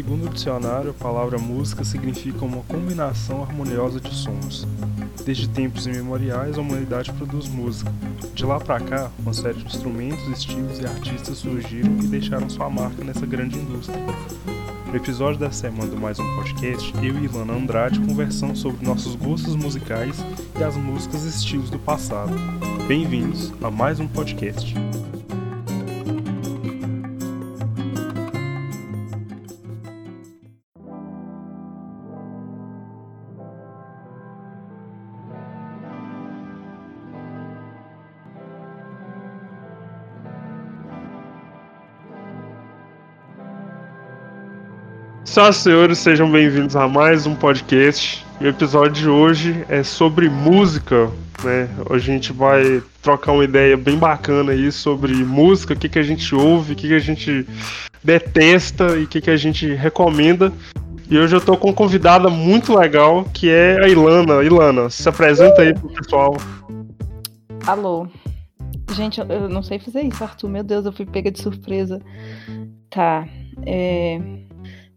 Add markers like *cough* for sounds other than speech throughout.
Segundo o dicionário, a palavra música significa uma combinação harmoniosa de sons. Desde tempos imemoriais, a humanidade produz música. De lá para cá, uma série de instrumentos, estilos e artistas surgiram e deixaram sua marca nessa grande indústria. No episódio da semana do Mais Um Podcast, eu e Ilana Andrade conversamos sobre nossos gostos musicais e as músicas e estilos do passado. Bem-vindos a mais um podcast. Senhoras e senhores, sejam bem-vindos a mais um podcast. O episódio de hoje é sobre música, né? A gente vai trocar uma ideia bem bacana aí sobre música, o que, que a gente ouve, o que, que a gente detesta e o que, que a gente recomenda. E hoje eu tô com uma convidada muito legal, que é a Ilana. Ilana, se apresenta aí pro pessoal. Alô. Gente, eu não sei fazer isso, Arthur. Meu Deus, eu fui pega de surpresa. Tá. É...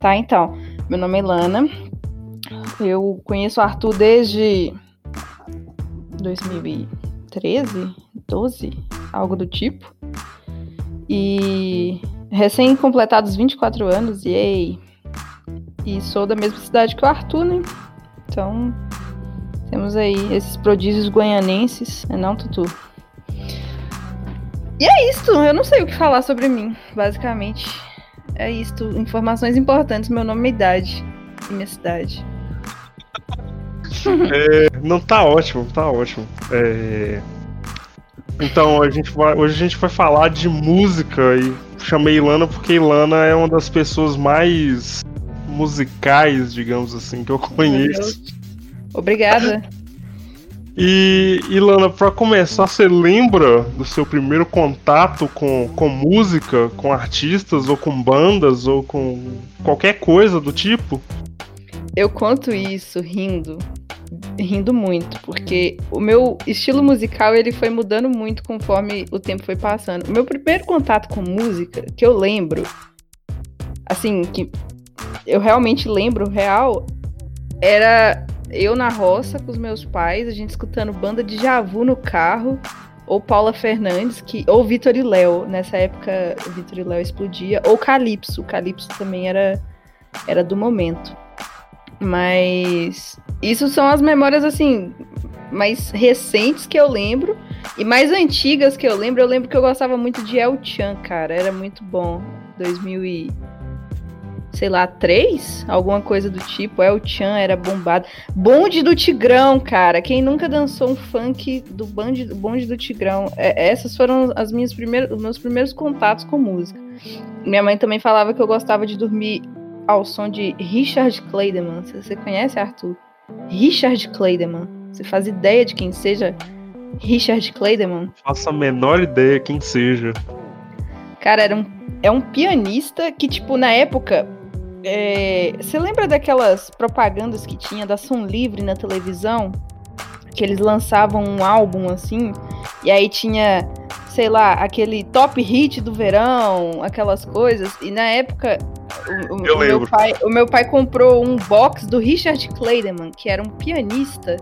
Tá, então. Meu nome é Lana. Eu conheço o Arthur desde 2013, 12, algo do tipo. E recém-completados 24 anos, e E sou da mesma cidade que o Arthur, né? Então, temos aí esses prodígios goianenses, é não, Tutu? E é isso, eu não sei o que falar sobre mim, basicamente. É isto. Informações importantes: meu nome, minha idade e minha cidade. *laughs* É, não, tá ótimo, tá ótimo. É... Então, a gente vai, hoje a gente vai falar de música e chamei Ilana porque Ilana é uma das pessoas mais musicais, digamos assim, que eu conheço. Obrigada. *laughs* E, Ilana, para começar, você lembra do seu primeiro contato com, com música, com artistas, ou com bandas, ou com qualquer coisa do tipo? Eu conto isso rindo, rindo muito, porque o meu estilo musical ele foi mudando muito conforme o tempo foi passando. O meu primeiro contato com música, que eu lembro, assim, que eu realmente lembro real, era eu na roça com os meus pais, a gente escutando banda de Javu no carro, ou Paula Fernandes, que, ou Vitor e Léo. Nessa época, Vitor e Léo explodia, ou Calypso. O Calypso também era, era do momento. Mas isso são as memórias assim mais recentes que eu lembro e mais antigas que eu lembro. Eu lembro que eu gostava muito de El Chan, cara, era muito bom. 2000 e sei lá, três? Alguma coisa do tipo. El Chan era bombado. Bonde do Tigrão, cara. Quem nunca dançou um funk do bonde, bonde do Tigrão? É, essas foram as minhas primeiras, os meus primeiros contatos com música. Minha mãe também falava que eu gostava de dormir ao som de Richard Clayderman. Você conhece, Arthur? Richard Clayderman. Você faz ideia de quem seja Richard Clayderman? Faço a menor ideia quem seja. Cara, era um, é um pianista que, tipo, na época, é, você lembra daquelas propagandas que tinha da Som Livre na televisão? Que eles lançavam um álbum assim, e aí tinha, sei lá, aquele top hit do verão, aquelas coisas. E na época, o, o, meu, pai, o meu pai comprou um box do Richard Clayderman, que era um pianista.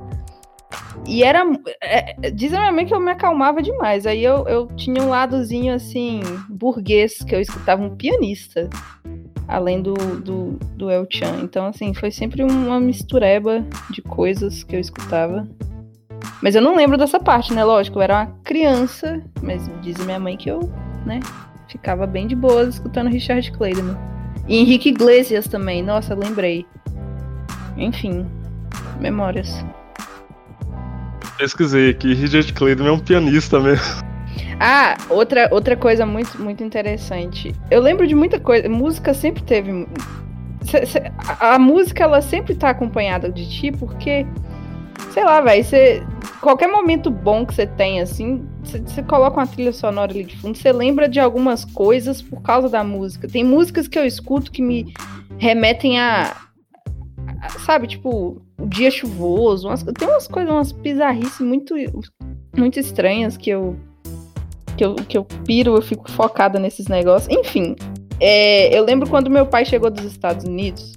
E era. É, diz a minha mãe que eu me acalmava demais. Aí eu, eu tinha um ladozinho assim, burguês, que eu escutava um pianista além do, do, do El Chan. Então, assim, foi sempre uma mistureba de coisas que eu escutava. Mas eu não lembro dessa parte, né? Lógico, eu era uma criança, mas diz minha mãe que eu, né, ficava bem de boas escutando Richard Clayderman. E Henrique Iglesias também, nossa, lembrei. Enfim, memórias. Pesquisei aqui, Richard Clayderman é um pianista mesmo. Ah, outra, outra coisa muito, muito interessante. Eu lembro de muita coisa. Música sempre teve. A, música, ela sempre tá acompanhada de ti, porque. Sei lá, velho. Qualquer momento bom que você tem, assim, você coloca uma trilha sonora ali de fundo, você lembra de algumas coisas por causa da música. Tem músicas que eu escuto que me remetem a. a sabe, tipo, o dia chuvoso. Umas, tem umas coisas, umas bizarrices muito, muito estranhas que eu que eu, que eu piro, eu fico focada nesses negócios. Enfim, é, eu lembro quando meu pai chegou dos Estados Unidos,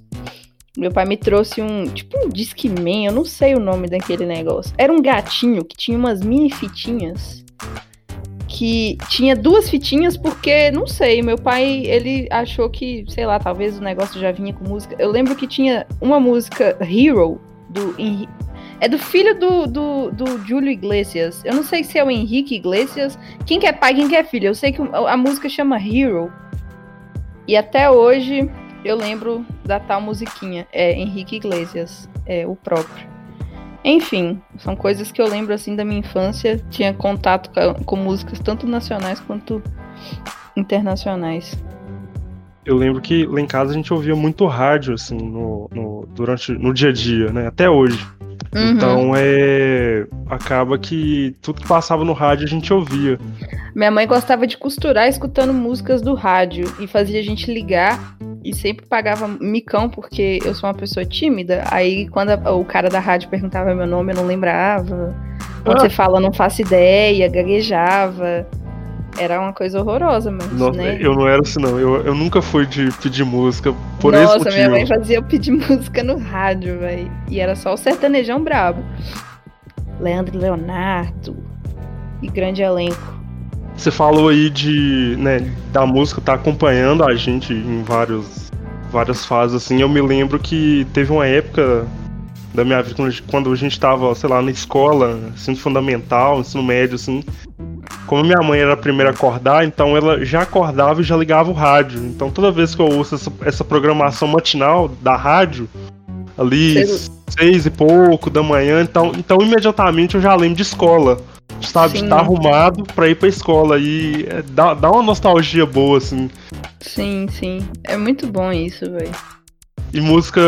meu pai me trouxe um, tipo um Discman, eu não sei o nome daquele negócio. Era um gatinho que tinha umas mini fitinhas que tinha duas fitinhas porque, não sei, meu pai, ele achou que, sei lá, talvez o negócio já vinha com música. Eu lembro que tinha uma música Hero do é do filho do, do, do Júlio Iglesias. Eu não sei se é o Henrique Iglesias. Quem que é pai, quem que é filho? Eu sei que a música chama Hero. E até hoje eu lembro da tal musiquinha. É Henrique Iglesias, é o próprio. Enfim, são coisas que eu lembro assim da minha infância. Tinha contato com, com músicas tanto nacionais quanto internacionais. Eu lembro que lá em casa a gente ouvia muito rádio, assim, no, no, durante, no dia a dia, né? Até hoje. Uhum. Então é. Acaba que tudo que passava no rádio a gente ouvia. Minha mãe gostava de costurar escutando músicas do rádio e fazia a gente ligar e sempre pagava micão porque eu sou uma pessoa tímida. Aí quando a, o cara da rádio perguntava meu nome, eu não lembrava. Quando ah. você fala, eu não faço ideia, gaguejava. Era uma coisa horrorosa, mas, Nossa, né? Eu não era assim, não. Eu, eu nunca fui de pedir música por Nossa, esse motivo. Nossa, minha mãe fazia eu pedir *laughs* música no rádio, velho. E era só o sertanejão brabo. Leandro Leonardo. E grande elenco. Você falou aí de, né, da música tá acompanhando a gente em vários, várias fases, assim. Eu me lembro que teve uma época da minha vida quando a gente tava, sei lá, na escola, ensino fundamental, ensino médio, assim, como minha mãe era a primeira a acordar, então ela já acordava e já ligava o rádio. Então toda vez que eu ouço essa, essa programação matinal da rádio, ali Sei. seis e pouco da manhã, então, então imediatamente eu já lembro de escola. Sabe, de estar tá arrumado pra ir pra escola. E é, dá, dá uma nostalgia boa, assim. Sim, sim. É muito bom isso, velho. E música,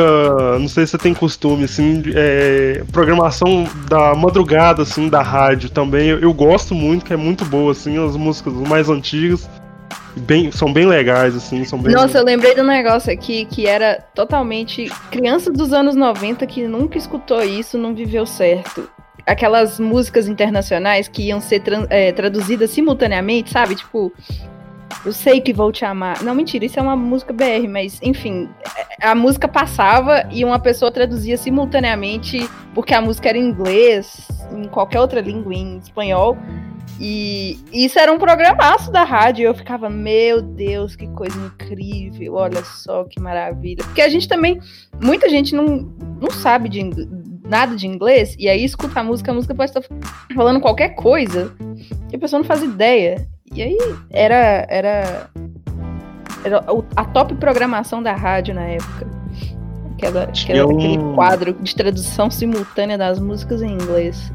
não sei se você tem costume, assim, é, programação da madrugada, assim, da rádio também, eu, eu, gosto muito, que é muito boa, assim, as músicas mais antigas. Bem, são bem legais, assim, são bem. Nossa, eu lembrei um negócio aqui que era totalmente. Criança dos anos 90 que nunca escutou isso, não viveu certo aquelas músicas internacionais que iam ser tra é, traduzidas simultaneamente, sabe? Tipo, eu sei que vou te amar. Não, mentira, isso é uma música BR, mas enfim, a música passava e uma pessoa traduzia simultaneamente, porque a música era em inglês, em qualquer outra língua, em espanhol. E isso era um programaço da rádio. Eu ficava, meu Deus, que coisa incrível, olha só que maravilha. Porque a gente também, muita gente não, não sabe de nada de inglês, e aí escuta a música, a música pode estar falando qualquer coisa, e a pessoa não faz ideia. E aí era, era, era a top programação da rádio na época. Aquela, aquela um... Aquele quadro de tradução simultânea das músicas em inglês.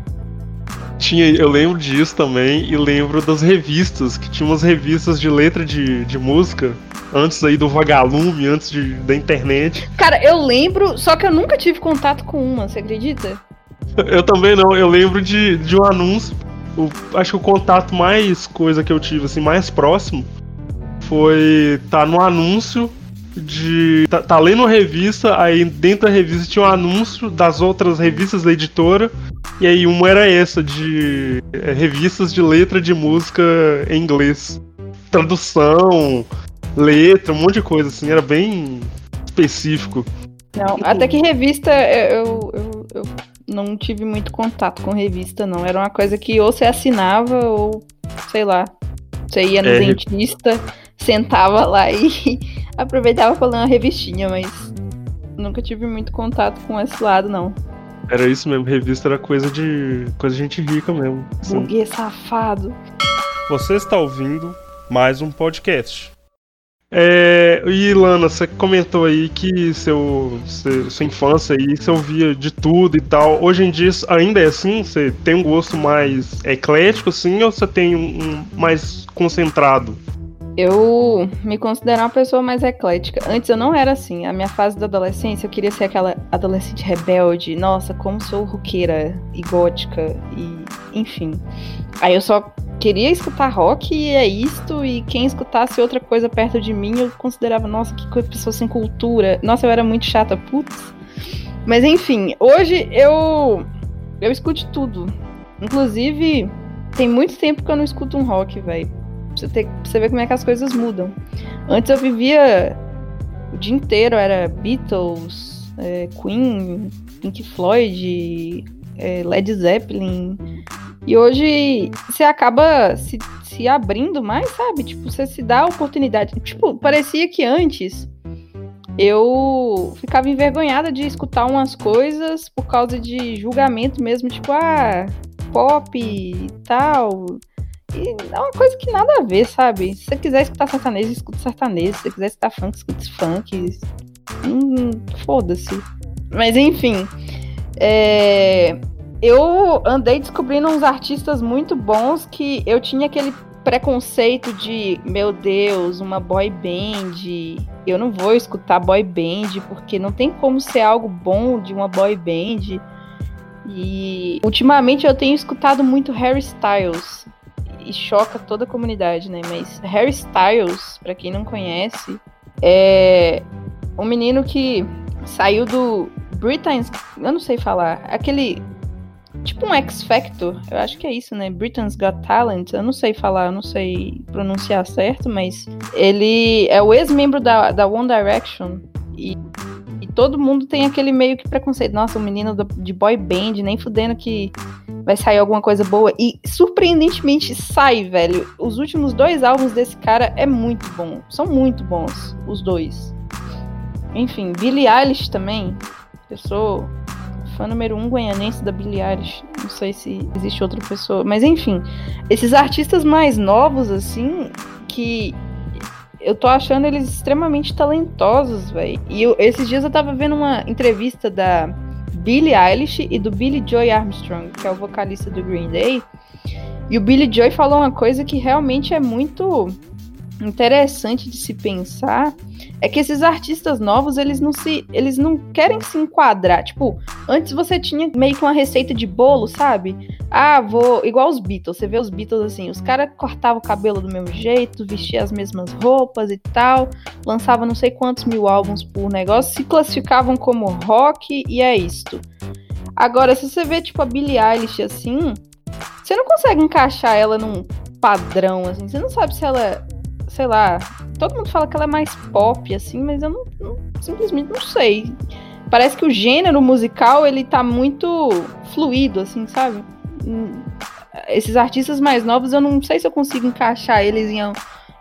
Tinha, eu lembro disso também e lembro das revistas, que tinha umas revistas de letra de, de música antes aí do vagalume, antes de, da internet. Cara, eu lembro, só que eu nunca tive contato com uma, você acredita? Eu também não, eu lembro de, de um anúncio o, acho que o contato mais coisa que eu tive, assim, mais próximo, foi tá no anúncio de. Tá, tá lendo revista, aí dentro da revista tinha um anúncio das outras revistas da editora, e aí uma era essa, de é, revistas de letra de música em inglês. Tradução, letra, um monte de coisa, assim, era bem específico. Não, até que revista eu, eu, eu não tive muito contato com revista, não. Era uma coisa que ou você assinava ou, sei lá, você ia no é, dentista, sentava lá *laughs* e aproveitava pra ler uma revistinha, mas nunca tive muito contato com esse lado, não. Era isso mesmo, revista era coisa de. coisa de gente rica mesmo. Assim. Burguês safado. Você está ouvindo mais um podcast. É, e Lana, você comentou aí que seu, seu, sua infância aí você ouvia de tudo e tal. Hoje em dia ainda é assim? Você tem um gosto mais eclético, assim, ou você tem um, um mais concentrado? Eu me considero uma pessoa mais eclética. Antes eu não era assim. A minha fase da adolescência, eu queria ser aquela adolescente rebelde. Nossa, como sou roqueira e gótica e enfim. Aí eu só queria escutar rock e é isto, e quem escutasse outra coisa perto de mim, eu considerava, nossa, que pessoa sem cultura. Nossa, eu era muito chata, putz. Mas enfim, hoje eu eu escuto tudo. Inclusive, tem muito tempo que eu não escuto um rock, velho. Você, ter, você ver como é que as coisas mudam. Antes eu vivia o dia inteiro, era Beatles, é, Queen, Pink Floyd, é, Led Zeppelin. E hoje você acaba se, se abrindo mais, sabe? Tipo, você se dá a oportunidade. Tipo, parecia que antes eu ficava envergonhada de escutar umas coisas por causa de julgamento mesmo, tipo, ah, pop e tal. E é uma coisa que nada a ver, sabe? Se você quiser escutar sertanejo, escuta sertanejo. Se você quiser escutar funk, escuta funk. Hum, Foda-se. Mas enfim. É... Eu andei descobrindo uns artistas muito bons que eu tinha aquele preconceito de, meu Deus, uma boy band. Eu não vou escutar boy band porque não tem como ser algo bom de uma boy band. E ultimamente eu tenho escutado muito Harry Styles e choca toda a comunidade, né? Mas Harry Styles, para quem não conhece, é um menino que saiu do Britain's, eu não sei falar, aquele tipo um X Factor, eu acho que é isso, né? Britain's Got Talent, eu não sei falar, eu não sei pronunciar certo, mas ele é o ex-membro da, da One Direction e todo mundo tem aquele meio que preconceito. Nossa, um menino de boy band, nem fudendo que vai sair alguma coisa boa. E surpreendentemente sai, velho. Os últimos dois álbuns desse cara é muito bom. São muito bons, os dois. Enfim, Billie Eilish também. Eu sou fã número um goianense da Billie Eilish. Não sei se existe outra pessoa. Mas enfim, esses artistas mais novos, assim, que eu tô achando eles extremamente talentosos, velho. E eu, esses dias eu tava vendo uma entrevista da Billie Eilish e do Billy Joy Armstrong, que é o vocalista do Green Day. E o Billy Joy falou uma coisa que realmente é muito interessante de se pensar é que esses artistas novos, eles não se eles não querem se enquadrar. Tipo, antes você tinha meio que uma receita de bolo, sabe? Ah, vou igual os Beatles, você vê os Beatles assim, os caras cortavam o cabelo do mesmo jeito, vestiam as mesmas roupas e tal, lançavam não sei quantos mil álbuns por negócio, se classificavam como rock e é isto. Agora, se você vê tipo a Billie Eilish assim, você não consegue encaixar ela num padrão assim, você não sabe se ela sei lá, todo mundo fala que ela é mais pop, assim, mas eu não, não, simplesmente não sei. Parece que o gênero musical, ele tá muito fluido, assim, sabe? Hum, esses artistas mais novos, eu não sei se eu consigo encaixar eles em,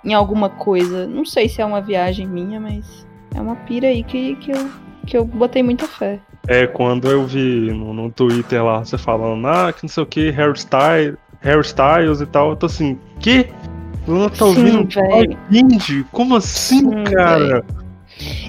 em alguma coisa. Não sei se é uma viagem minha, mas é uma pira aí que, que, eu, que eu botei muita fé. É, quando eu vi no, no Twitter lá, você falando, ah, que não sei o que, hairstyle, hairstyles e tal, eu tô assim, que? Ela tá ouvindo indie? Como assim, Sim, cara?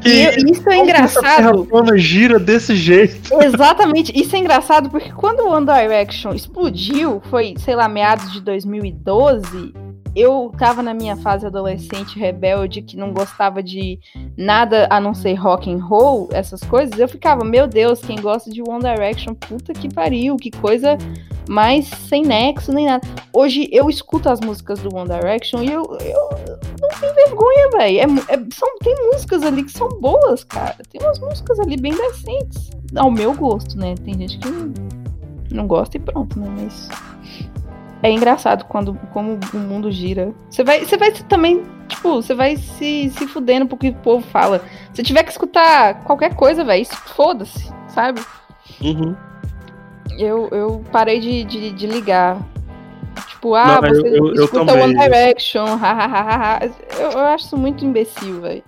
E, e, isso é engraçado. Essa gira desse jeito. *laughs* Exatamente, isso é engraçado porque quando o One Direction explodiu, foi, sei lá, meados de 2012, eu tava na minha fase adolescente rebelde que não gostava de nada a não ser rock and roll, essas coisas. Eu ficava, meu Deus, quem gosta de One Direction, puta que pariu, que coisa mais sem nexo nem nada. Hoje eu escuto as músicas do One Direction e eu, eu não tenho vergonha, velho. É, é, tem músicas ali que são boas, cara. Tem umas músicas ali bem decentes. Ao meu gosto, né? Tem gente que não, não gosta e pronto, né? Mas é engraçado quando como o mundo gira. Você vai, você vai também, tipo, você vai se, se fudendo porque o povo fala. Se tiver que escutar qualquer coisa, velho, foda-se, sabe? Uhum. Eu, eu parei de, de, de ligar. Tipo, ah, Não, você eu, eu, escuta eu One Direction, hahaha. eu, eu acho isso muito imbecil, velho.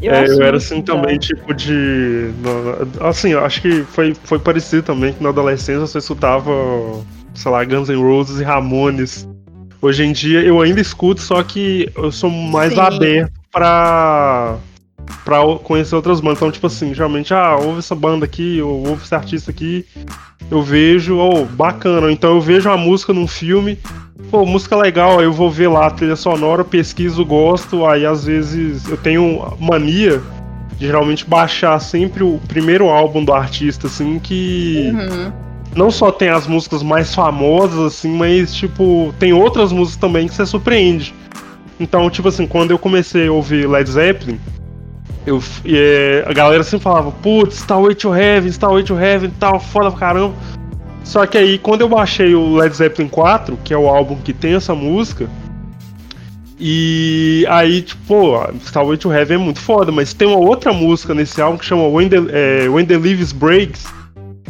Eu, é, eu era assim também, tipo de. Assim, eu acho que foi, foi parecido também que na adolescência você escutava sei lá, Guns N' Roses e Ramones. Hoje em dia eu ainda escuto, só que eu sou mais Sim. aberto pra, pra conhecer outras bandas. Então, tipo assim, geralmente, ah, ouve essa banda aqui, ou ouve esse artista aqui, eu vejo, oh, bacana. Então eu vejo uma música num filme, pô, música legal, aí eu vou ver lá a trilha sonora, pesquiso, gosto, aí às vezes eu tenho mania de geralmente baixar sempre o primeiro álbum do artista, assim, que. Uhum não só tem as músicas mais famosas, assim, mas, tipo, tem outras músicas também que você surpreende. Então, tipo assim, quando eu comecei a ouvir Led Zeppelin, eu, é, a galera sempre falava, putz, Way to Heaven, Way to Heaven, tal, foda pra caramba. Só que aí, quando eu baixei o Led Zeppelin 4, que é o álbum que tem essa música, e aí, tipo, pô, Starway to Heaven é muito foda, mas tem uma outra música nesse álbum que chama When the, é, When the Leaves Breaks,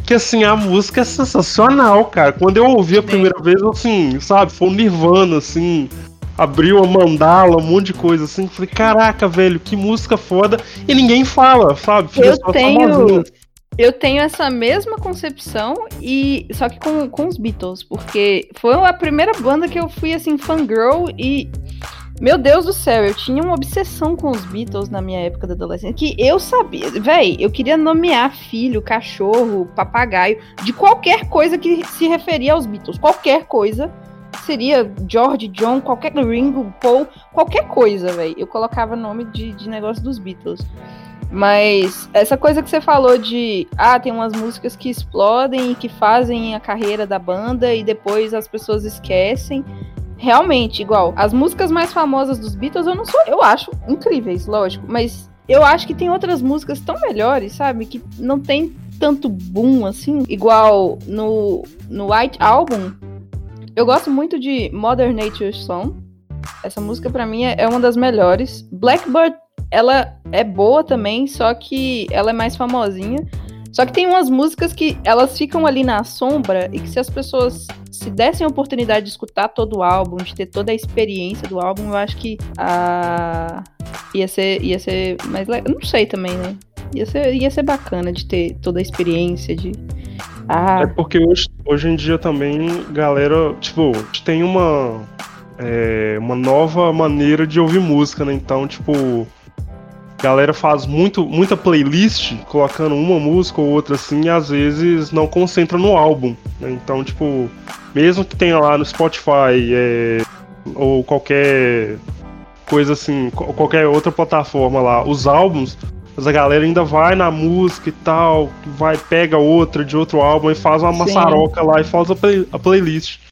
que assim, a música é sensacional, cara. Quando eu ouvi a primeira vez, assim, sabe, foi um nirvana, assim, abriu a mandala, um monte de coisa assim. Falei, caraca, velho, que música foda. E ninguém fala, sabe? eu tenho. Eu tenho essa mesma concepção e só que com, com os Beatles, porque foi a primeira banda que eu fui assim fangirl e meu Deus do céu, eu tinha uma obsessão com os Beatles na minha época da adolescência, que eu sabia, véi, eu queria nomear filho, cachorro, papagaio, de qualquer coisa que se referia aos Beatles, qualquer coisa seria George, John, qualquer Ringo, Paul, qualquer coisa, velho. Eu colocava nome de, de negócio dos Beatles. Mas essa coisa que você falou de ah, tem umas músicas que explodem e que fazem a carreira da banda e depois as pessoas esquecem. Realmente, igual, as músicas mais famosas dos Beatles eu não sou, eu acho incríveis, lógico, mas eu acho que tem outras músicas tão melhores, sabe? Que não tem tanto boom assim, igual no no White Album, eu gosto muito de Modern Nature Song. Essa música para mim é uma das melhores. Blackbird, ela é boa também, só que ela é mais famosinha. Só que tem umas músicas que elas ficam ali na sombra e que se as pessoas se dessem a oportunidade de escutar todo o álbum, de ter toda a experiência do álbum, eu acho que a... ia, ser, ia ser mais legal. Não sei também, né? Ia ser, ia ser bacana de ter toda a experiência, de ah. É porque hoje, hoje em dia também, galera, tipo, tem uma, é, uma nova maneira de ouvir música, né? Então, tipo, galera faz muito, muita playlist, colocando uma música ou outra assim, e às vezes não concentra no álbum. Né? Então, tipo, mesmo que tenha lá no Spotify é, ou qualquer coisa assim, qualquer outra plataforma lá, os álbuns, mas a galera ainda vai na música e tal, vai, pega outra de outro álbum e faz uma Sim. maçaroca lá e faz a, play, a playlist.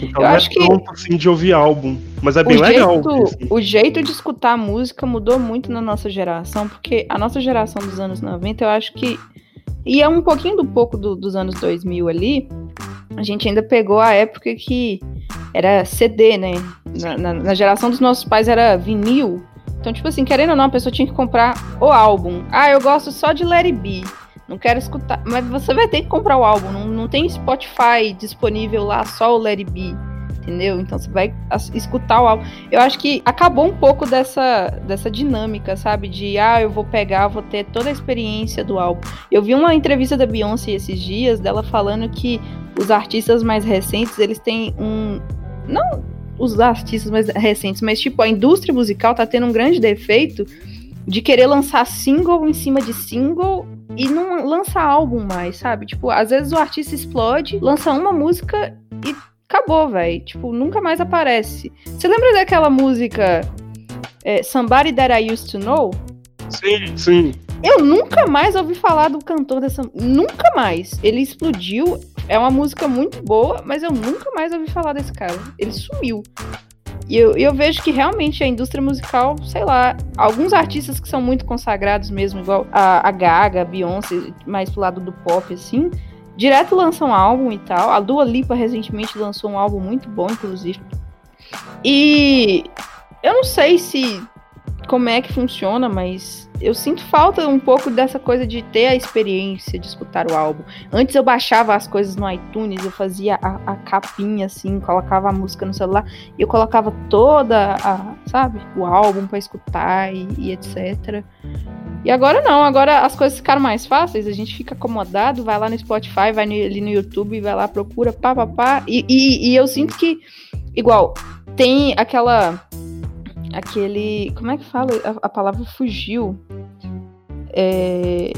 Então eu é acho pronto, que assim de ouvir álbum, mas é bem o legal. Jeito, assim. O jeito de escutar música mudou muito na nossa geração, porque a nossa geração dos anos 90, eu acho que e é um pouquinho do pouco do, dos anos 2000 ali, a gente ainda pegou a época que era CD, né? Na, na, na geração dos nossos pais era vinil, então, tipo assim, querendo ou não, a pessoa tinha que comprar o álbum. Ah, eu gosto só de Larry B. Não quero escutar. Mas você vai ter que comprar o álbum. Não, não tem Spotify disponível lá, só o Larry B. Entendeu? Então você vai escutar o álbum. Eu acho que acabou um pouco dessa, dessa dinâmica, sabe? De, ah, eu vou pegar, vou ter toda a experiência do álbum. Eu vi uma entrevista da Beyoncé esses dias, dela falando que os artistas mais recentes, eles têm um. Não os artistas mais recentes, mas tipo, a indústria musical tá tendo um grande defeito de querer lançar single em cima de single e não lança álbum mais, sabe? Tipo, às vezes o artista explode, lança uma música e acabou, velho. Tipo, nunca mais aparece. Você lembra daquela música é, Somebody That I Used to Know? Sim, sim. Eu nunca mais ouvi falar do cantor dessa. Nunca mais. Ele explodiu. É uma música muito boa, mas eu nunca mais ouvi falar desse cara. Ele sumiu. E eu, eu vejo que realmente a indústria musical, sei lá, alguns artistas que são muito consagrados mesmo, igual a, a Gaga, a Beyoncé, mais pro lado do pop, assim, direto lançam um álbum e tal. A Dua Lipa recentemente lançou um álbum muito bom, inclusive. E eu não sei se como é que funciona, mas eu sinto falta um pouco dessa coisa de ter a experiência de escutar o álbum. Antes eu baixava as coisas no iTunes, eu fazia a, a capinha assim, colocava a música no celular e eu colocava toda a, sabe, o álbum para escutar e, e, etc. E agora não, agora as coisas ficaram mais fáceis, a gente fica acomodado, vai lá no Spotify, vai no, ali no YouTube, vai lá, procura, pá, pá, pá. E, e, e eu sinto que, igual, tem aquela aquele. Como é que fala? A, a palavra fugiu. É,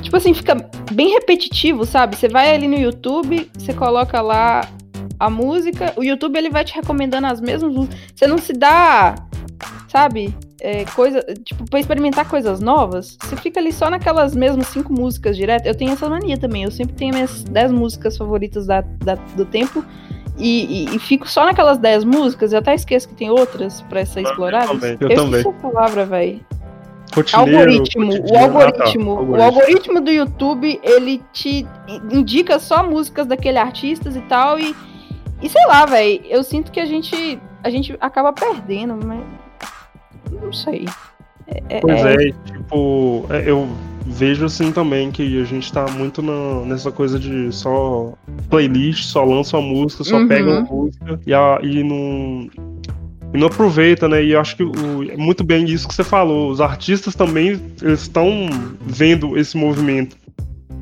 tipo assim, fica bem repetitivo, sabe? Você vai ali no YouTube, você coloca lá a música, o YouTube ele vai te recomendando as mesmas músicas. Você não se dá, sabe? É, coisa, tipo, pra experimentar coisas novas, você fica ali só naquelas mesmas cinco músicas direto. Eu tenho essa mania também, eu sempre tenho minhas dez músicas favoritas da, da do tempo e, e, e, fico só naquelas 10 músicas, eu até esqueço que tem outras pra ser explorada. Eu, eu também. essa palavra, velho. algoritmo, o algoritmo, ah, tá. o algoritmo do YouTube, ele te indica só músicas daquele artistas e tal e e sei lá, velho, eu sinto que a gente a gente acaba perdendo, mas não sei. É, é pois é, é tipo, é, eu vejo assim também que a gente tá muito na, nessa coisa de só playlist, só lança uma música, só uhum. pega uma música e, a, e não e não aproveita, né? E eu acho que o, é muito bem isso que você falou. Os artistas também estão vendo esse movimento.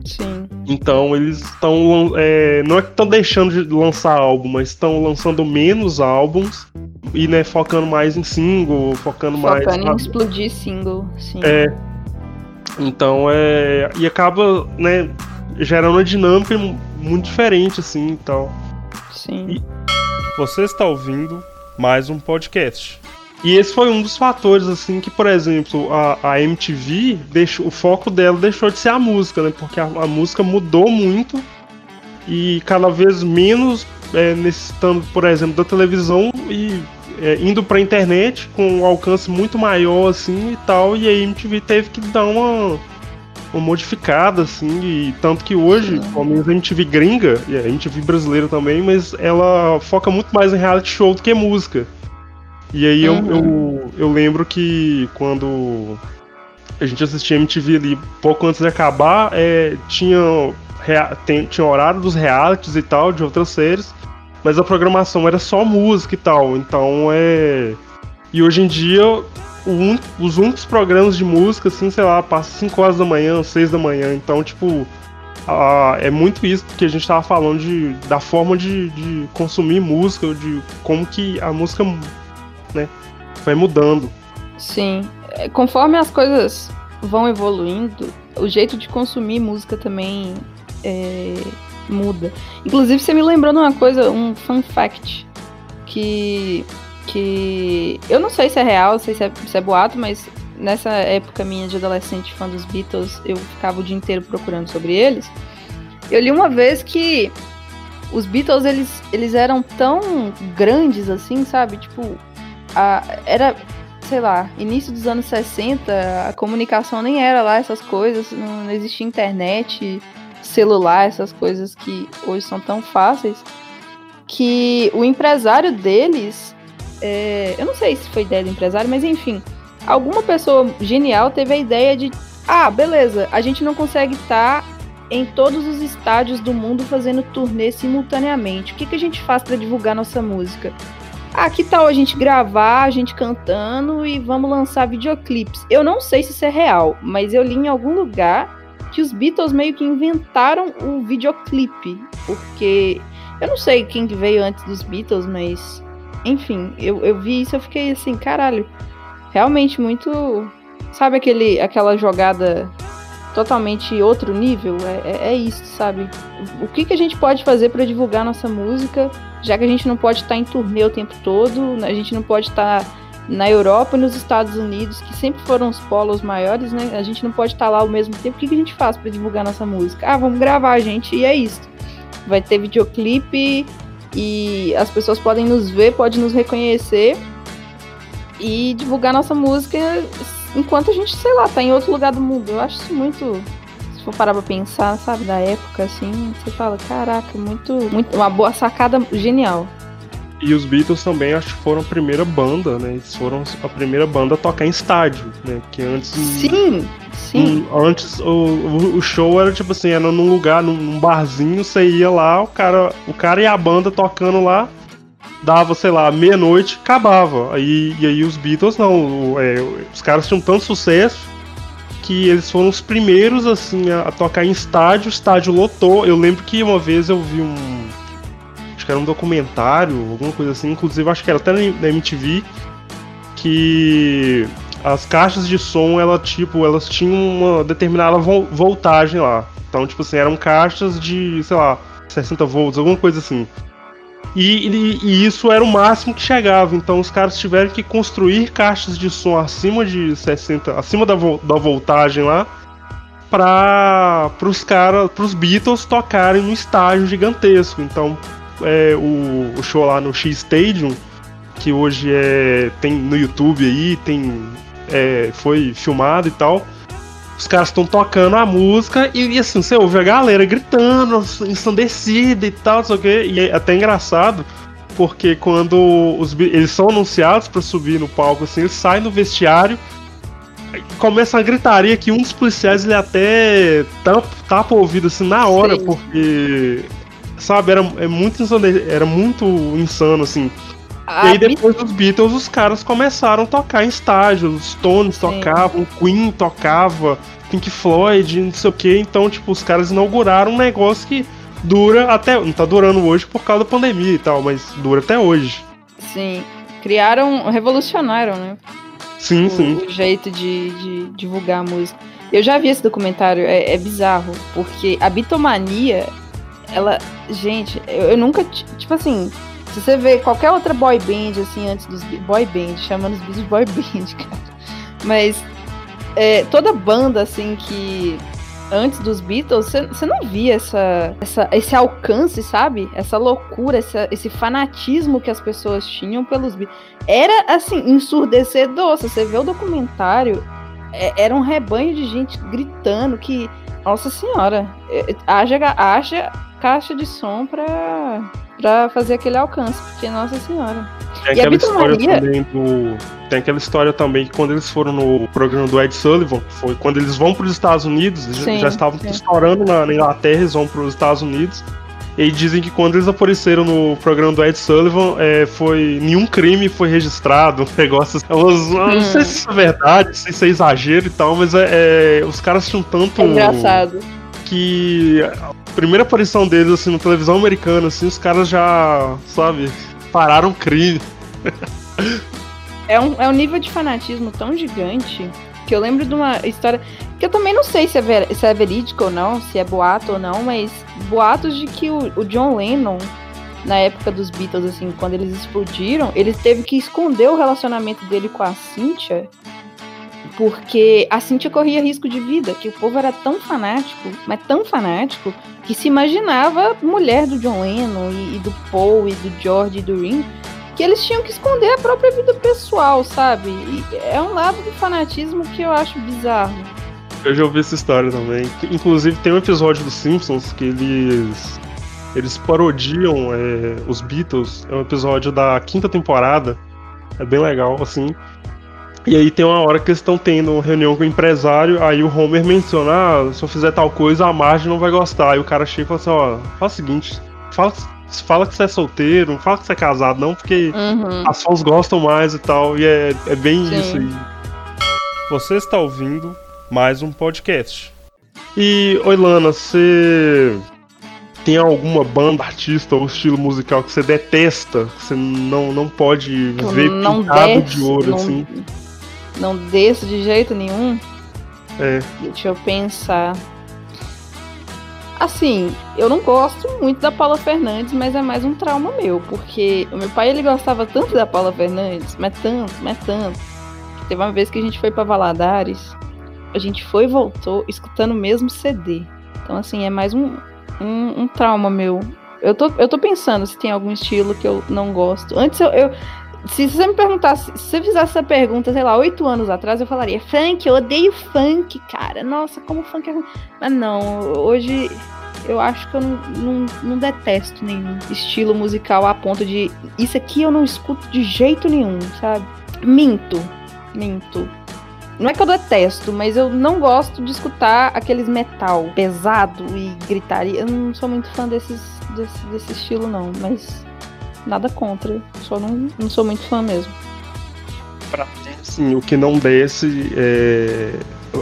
Sim. Então eles estão. É, não é que estão deixando de lançar álbum, mas estão lançando menos álbuns e né, focando mais em single, focando, focando mais. Focando em explodir single, sim. É. Então é. E acaba, né, gerando uma dinâmica muito diferente, assim e tal. Sim. E você está ouvindo mais um podcast. E esse foi um dos fatores, assim, que, por exemplo, a, a MTV, deixou, o foco dela deixou de ser a música, né? Porque a, a música mudou muito e cada vez menos é, necessitando, por exemplo, da televisão e é, indo pra internet com um alcance muito maior, assim, e tal. E a MTV teve que dar uma, uma modificada, assim, e tanto que hoje, pelo menos a MTV gringa, e a MTV brasileira também, mas ela foca muito mais em reality show do que música. E aí uhum. eu, eu, eu, lembro que quando a gente assistia MTV ali pouco antes de acabar, é, tinha, tem, tinha horário dos realities e tal, de outras séries, mas a programação era só música e tal. Então é. E hoje em dia, un... os únicos programas de música, assim, sei lá, passa 5 horas da manhã, 6 da manhã. Então, tipo. é muito isso que a gente tava falando de, da forma de, de consumir música, de como que a música né? Vai mudando. Sim. É, conforme as coisas vão evoluindo, o jeito de consumir música também é, muda. Inclusive, você me lembrou de uma coisa, um fun fact, que, que eu não sei se é real, sei se é, se é boato, mas nessa época minha de adolescente fã dos Beatles, eu ficava o dia inteiro procurando sobre eles. Eu li uma vez que os Beatles, eles, eles eram tão grandes assim, sabe? Tipo, a, era, sei lá, início dos anos 60, a comunicação nem era lá essas coisas, não existia internet, celular, essas coisas que hoje são tão fáceis, que o empresário deles, é, eu não sei se foi ideia do empresário, mas enfim, alguma pessoa genial teve a ideia de, ah, beleza, a gente não consegue estar tá em todos os estádios do mundo fazendo turnê simultaneamente. O que, que a gente faz para divulgar nossa música? Ah, que tal a gente gravar, a gente cantando e vamos lançar videoclipes? Eu não sei se isso é real, mas eu li em algum lugar que os Beatles meio que inventaram o videoclipe, porque eu não sei quem que veio antes dos Beatles, mas enfim, eu, eu vi isso eu fiquei assim, caralho, realmente muito, sabe aquele aquela jogada totalmente outro nível? É, é, é isso, sabe? O que, que a gente pode fazer para divulgar nossa música? já que a gente não pode estar em turnê o tempo todo, a gente não pode estar na Europa e nos Estados Unidos, que sempre foram os polos maiores, né? A gente não pode estar lá ao mesmo tempo. O que, que a gente faz para divulgar nossa música? Ah, vamos gravar, gente, e é isso. Vai ter videoclipe e as pessoas podem nos ver, podem nos reconhecer e divulgar nossa música enquanto a gente, sei lá, tá em outro lugar do mundo. Eu acho isso muito for parar pra pensar, sabe, da época, assim, você fala, caraca, muito, muito. Uma boa sacada genial. E os Beatles também acho que foram a primeira banda, né? Eles foram a primeira banda a tocar em estádio, né? Que antes. Sim, sim. antes o, o show era tipo assim, era num lugar, num barzinho, você ia lá, o cara, o cara e a banda tocando lá, dava, sei lá, meia-noite, acabava. Aí, e aí os Beatles não, é, os caras tinham tanto sucesso que eles foram os primeiros assim a, a, tocar em estádio, o estádio lotou. Eu lembro que uma vez eu vi um acho que era um documentário, alguma coisa assim, inclusive acho que era até na MTV que as caixas de som, ela tipo, elas tinham uma determinada voltagem lá. Então, tipo assim, eram caixas de, sei lá, 60 volts, alguma coisa assim. E, e, e, isso era o máximo que chegava. Então os caras tiveram que construir caixas de som acima de 60, acima da, da voltagem lá, para os caras, para os Beatles tocarem no estágio gigantesco. Então é, o, o, show lá no X Stadium, que hoje é tem no YouTube aí, tem é, foi filmado e tal. Os caras estão tocando a música e, e, assim, você ouve a galera gritando, ensandecida e tal, não sei o quê. E é até engraçado, porque quando os, eles são anunciados para subir no palco, assim, eles saem no vestiário começa a gritaria que um dos policiais ele até tapa, tapa o ouvido assim na hora, Sim. porque sabe, era, é muito insano, era muito insano assim. A e aí depois dos Beatles os caras começaram a tocar em estágios, os Stones tocavam, Queen tocava, Pink Floyd, não sei o que, então tipo, os caras inauguraram um negócio que dura até, não tá durando hoje por causa da pandemia e tal, mas dura até hoje. Sim, criaram, revolucionaram, né? Sim, o, sim. O jeito de, de, divulgar a música. Eu já vi esse documentário, é, é bizarro, porque a bitomania, ela. Gente, eu, eu, nunca. Tipo assim, se você vê qualquer outra boy band, assim, antes dos. Boy band, chamando os bichos de boy band, *laughs* cara. Mas é, toda banda, assim, que antes dos Beatles, você não via essa, essa, esse alcance, sabe? Essa loucura, essa, esse fanatismo que as pessoas tinham pelos Beatles. Era, assim, ensurdecedor. Se você vê o documentário, é, era um rebanho de gente gritando que, nossa senhora, é, haja, haja caixa de som pra, pra fazer aquele alcance, porque, nossa senhora. Tem aquela história também do. Tem aquela história também que quando eles foram no programa do Ed Sullivan, foi quando eles vão para os Estados Unidos, sim, já, estavam sim. estourando na, na Inglaterra, eles vão para os Estados Unidos. E dizem que quando eles apareceram no programa do Ed Sullivan, é, foi nenhum crime foi registrado, negócio assim. Hum. Não sei se isso é verdade, se isso é exagero e tal, mas é, é os caras tinham tanto. É engraçado. Que primeira aparição deles assim, na televisão americana, assim, os caras já, sabe, pararam crime. *laughs* é, um, é um nível de fanatismo tão gigante que eu lembro de uma história que eu também não sei se é, ver, se é verídico ou não, se é boato ou não, mas boatos de que o, o John Lennon, na época dos Beatles, assim, quando eles explodiram, ele teve que esconder o relacionamento dele com a Cynthia porque a Cynthia corria risco de vida, que o povo era tão fanático, mas tão fanático, que se imaginava mulher do John Lennon e, e do Paul e do George e do Ringo, que eles tinham que esconder a própria vida pessoal, sabe? E é um lado do fanatismo que eu acho bizarro. Eu já ouvi essa história também. Inclusive tem um episódio dos Simpsons que eles eles parodiam é, os Beatles. É um episódio da quinta temporada. É bem legal, assim. E aí tem uma hora que eles estão tendo reunião com o empresário, aí o Homer menciona, ah, se eu fizer tal coisa, a Marge não vai gostar. Aí o cara chega e fala assim, ó, faz o seguinte, fala, fala que você é solteiro, não fala que você é casado, não, porque uhum. as fãs gostam mais e tal. E é, é bem Sim. isso aí. Você está ouvindo mais um podcast. E, oi Lana, você tem alguma banda, artista ou estilo musical que você detesta? Que você não, não pode ver não pintado desce, de ouro, não, assim? Não desço de jeito nenhum. É. Deixa eu pensar. Assim, eu não gosto muito da Paula Fernandes, mas é mais um trauma meu, porque o meu pai ele gostava tanto da Paula Fernandes, mas tanto, mas tanto. Teve uma vez que a gente foi para Valadares, a gente foi e voltou escutando o mesmo CD. Então, assim, é mais um, um, um trauma meu. Eu tô, eu tô pensando se tem algum estilo que eu não gosto. Antes eu, eu se você me perguntasse, se você fizesse essa pergunta, sei lá, oito anos atrás, eu falaria, funk, eu odeio funk, cara. Nossa, como funk é. Mas não, hoje eu acho que eu não, não, não, detesto nenhum estilo musical a ponto de. Isso aqui eu não escuto de jeito nenhum, sabe? Minto. Minto. Não é que eu detesto, mas eu não gosto de escutar aqueles metal pesado e gritaria. Eu não sou muito fã desses, desse, desse estilo, não. Mas nada contra. Só não, não sou muito fã mesmo. Pra mim, assim, o que não desce é.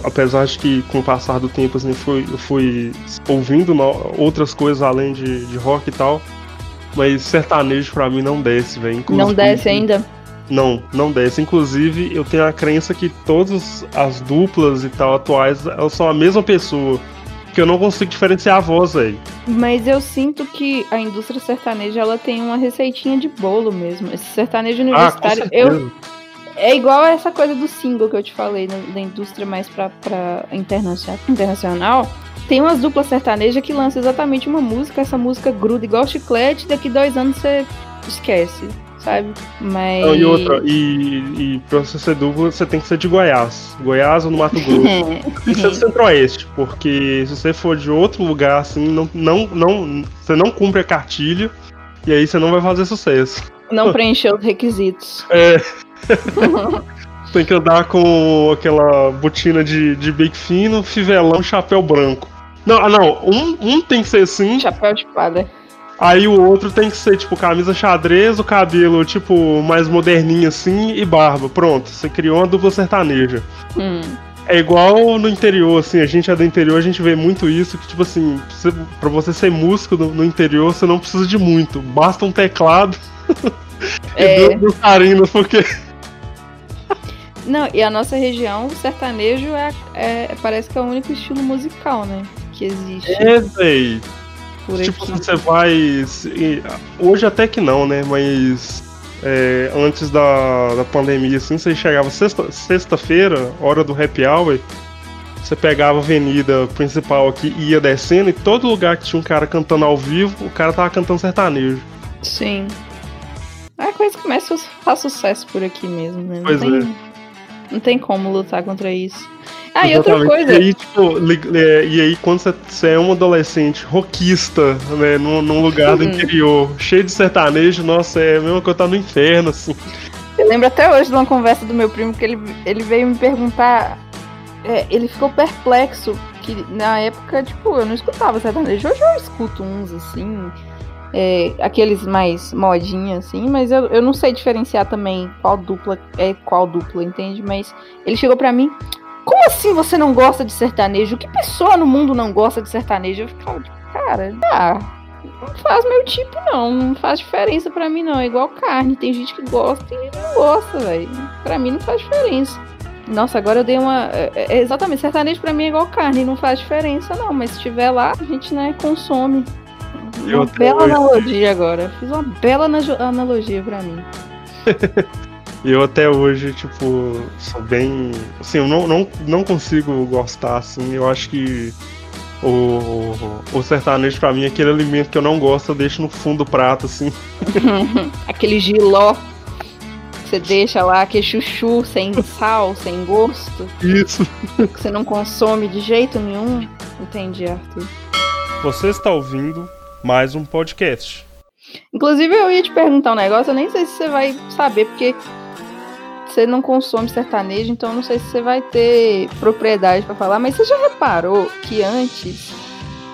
Apesar de que com o passar do tempo assim, fui, eu fui ouvindo outras coisas além de, de rock e tal. Mas sertanejo pra mim não desce, velho. Não desce ainda? Não, não desce. Inclusive, eu tenho a crença que todas as duplas e tal atuais elas são a mesma pessoa que eu não consigo diferenciar a voz aí. Mas eu sinto que a indústria sertaneja ela tem uma receitinha de bolo mesmo. Esse sertanejo ah, universitário, ah, eu é igual essa coisa do single que eu te falei da indústria mais para internacional, internacional. Tem umas duplas sertanejas que lançam exatamente uma música, essa música gruda igual chiclete, daqui dois anos você esquece. Sabe? Mas. Não, e outra, e, e pra você ser dupla, você tem que ser de Goiás. Goiás ou no Mato Grosso. *laughs* tem que ser do Centro-Oeste, porque se você for de outro lugar, assim, não, não, não, você não cumpre a cartilha, e aí você não vai fazer sucesso. Não *laughs* preencheu os requisitos. É. *laughs* tem que andar com aquela botina de, de bico fino, fivelão, chapéu branco. Não, ah, não, um, um tem que ser assim. Chapéu de padre. Aí o outro tem que ser, tipo, camisa xadrez, o cabelo, tipo, mais moderninho assim e barba. Pronto, você criou uma dupla sertaneja. Hum. É igual no interior, assim, a gente é do interior, a gente vê muito isso, que, tipo assim, pra você ser músico no, no interior, você não precisa de muito. Basta um teclado *laughs* É. e duas dançarinas, porque. Não, e a nossa região, o sertanejo é, é- parece que é o único estilo musical, né? Que existe É, véi. Por Tipo, aqui. você vai. Hoje até que não, né? Mas. é, antes da, da pandemia, assim, você chegava sexta- sexta-feira, hora do happy hour, você pegava a avenida principal aqui e ia descendo, e todo lugar que tinha um cara cantando ao vivo, o cara tava cantando sertanejo. Sim. É a coisa que mais su- faz sucesso por aqui mesmo, né? Não Pois tem, é. não tem como lutar contra isso. Ah, e outra coisa. E aí, tipo, e aí quando você, é um adolescente rockista, né, num, num lugar do Uhum. interior, cheio de sertanejo, nossa, é a mesma coisa tá no inferno, assim. Eu lembro até hoje de uma conversa do meu primo que ele, ele veio me perguntar. é, ele ficou perplexo que na época, tipo, eu não escutava sertanejo. Hoje eu escuto uns assim. é, aqueles mais modinha, assim, mas eu, eu não sei diferenciar também qual dupla é qual dupla, entende? Mas ele chegou pra mim. Como assim você não gosta de sertanejo? Que pessoa no mundo não gosta de sertanejo? Eu ficava tipo, cara, ah, não faz meu tipo, não. Não faz diferença pra mim, não. É igual carne. Tem gente que gosta e não gosta, velho. Pra mim não faz diferença. Nossa, agora eu dei uma. é- é- exatamente, sertanejo pra mim é igual carne, não faz diferença, não. Mas se tiver lá, a gente, né, consome. Eu Uma bela hoje- analogia agora. Fiz uma bela ana- analogia pra mim. *laughs* Eu até hoje, tipo, sou bem. Assim, eu não, não, não consigo gostar, assim. Eu acho que o, o sertanejo, pra mim, é aquele alimento que eu não gosto, eu deixo no fundo do prato, assim. *laughs* Aquele giló que você deixa lá, aquele chuchu sem sal, sem gosto, Isso. que você não consome de jeito nenhum. Entendi, Arthur. Você está ouvindo mais um podcast. Inclusive, eu ia te perguntar um negócio, eu nem sei se você vai saber, porque você não consome sertanejo, então não sei se você vai ter propriedade pra falar, mas você já reparou que antes,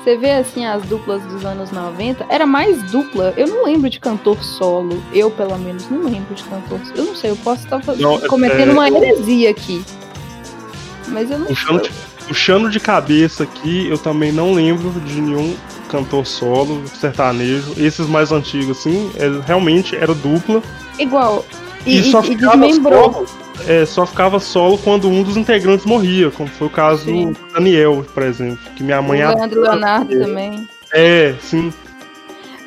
você vê assim as duplas dos anos 90, era mais dupla, eu não lembro de cantor solo, eu pelo menos não lembro de cantor solo, eu não sei, eu posso estar Não, cometendo é- uma heresia aqui, mas eu não Puxando de, puxando de cabeça aqui, eu também não lembro de nenhum cantor solo, sertanejo. Esses mais antigos, assim, é- realmente era dupla. Igual, E, e, só e, ficava desmembrou. solo. é, só ficava solo quando um dos integrantes morria, como foi o caso Sim. do Daniel, por exemplo. Que minha O mãe Leandro Leonardo também. É, sim.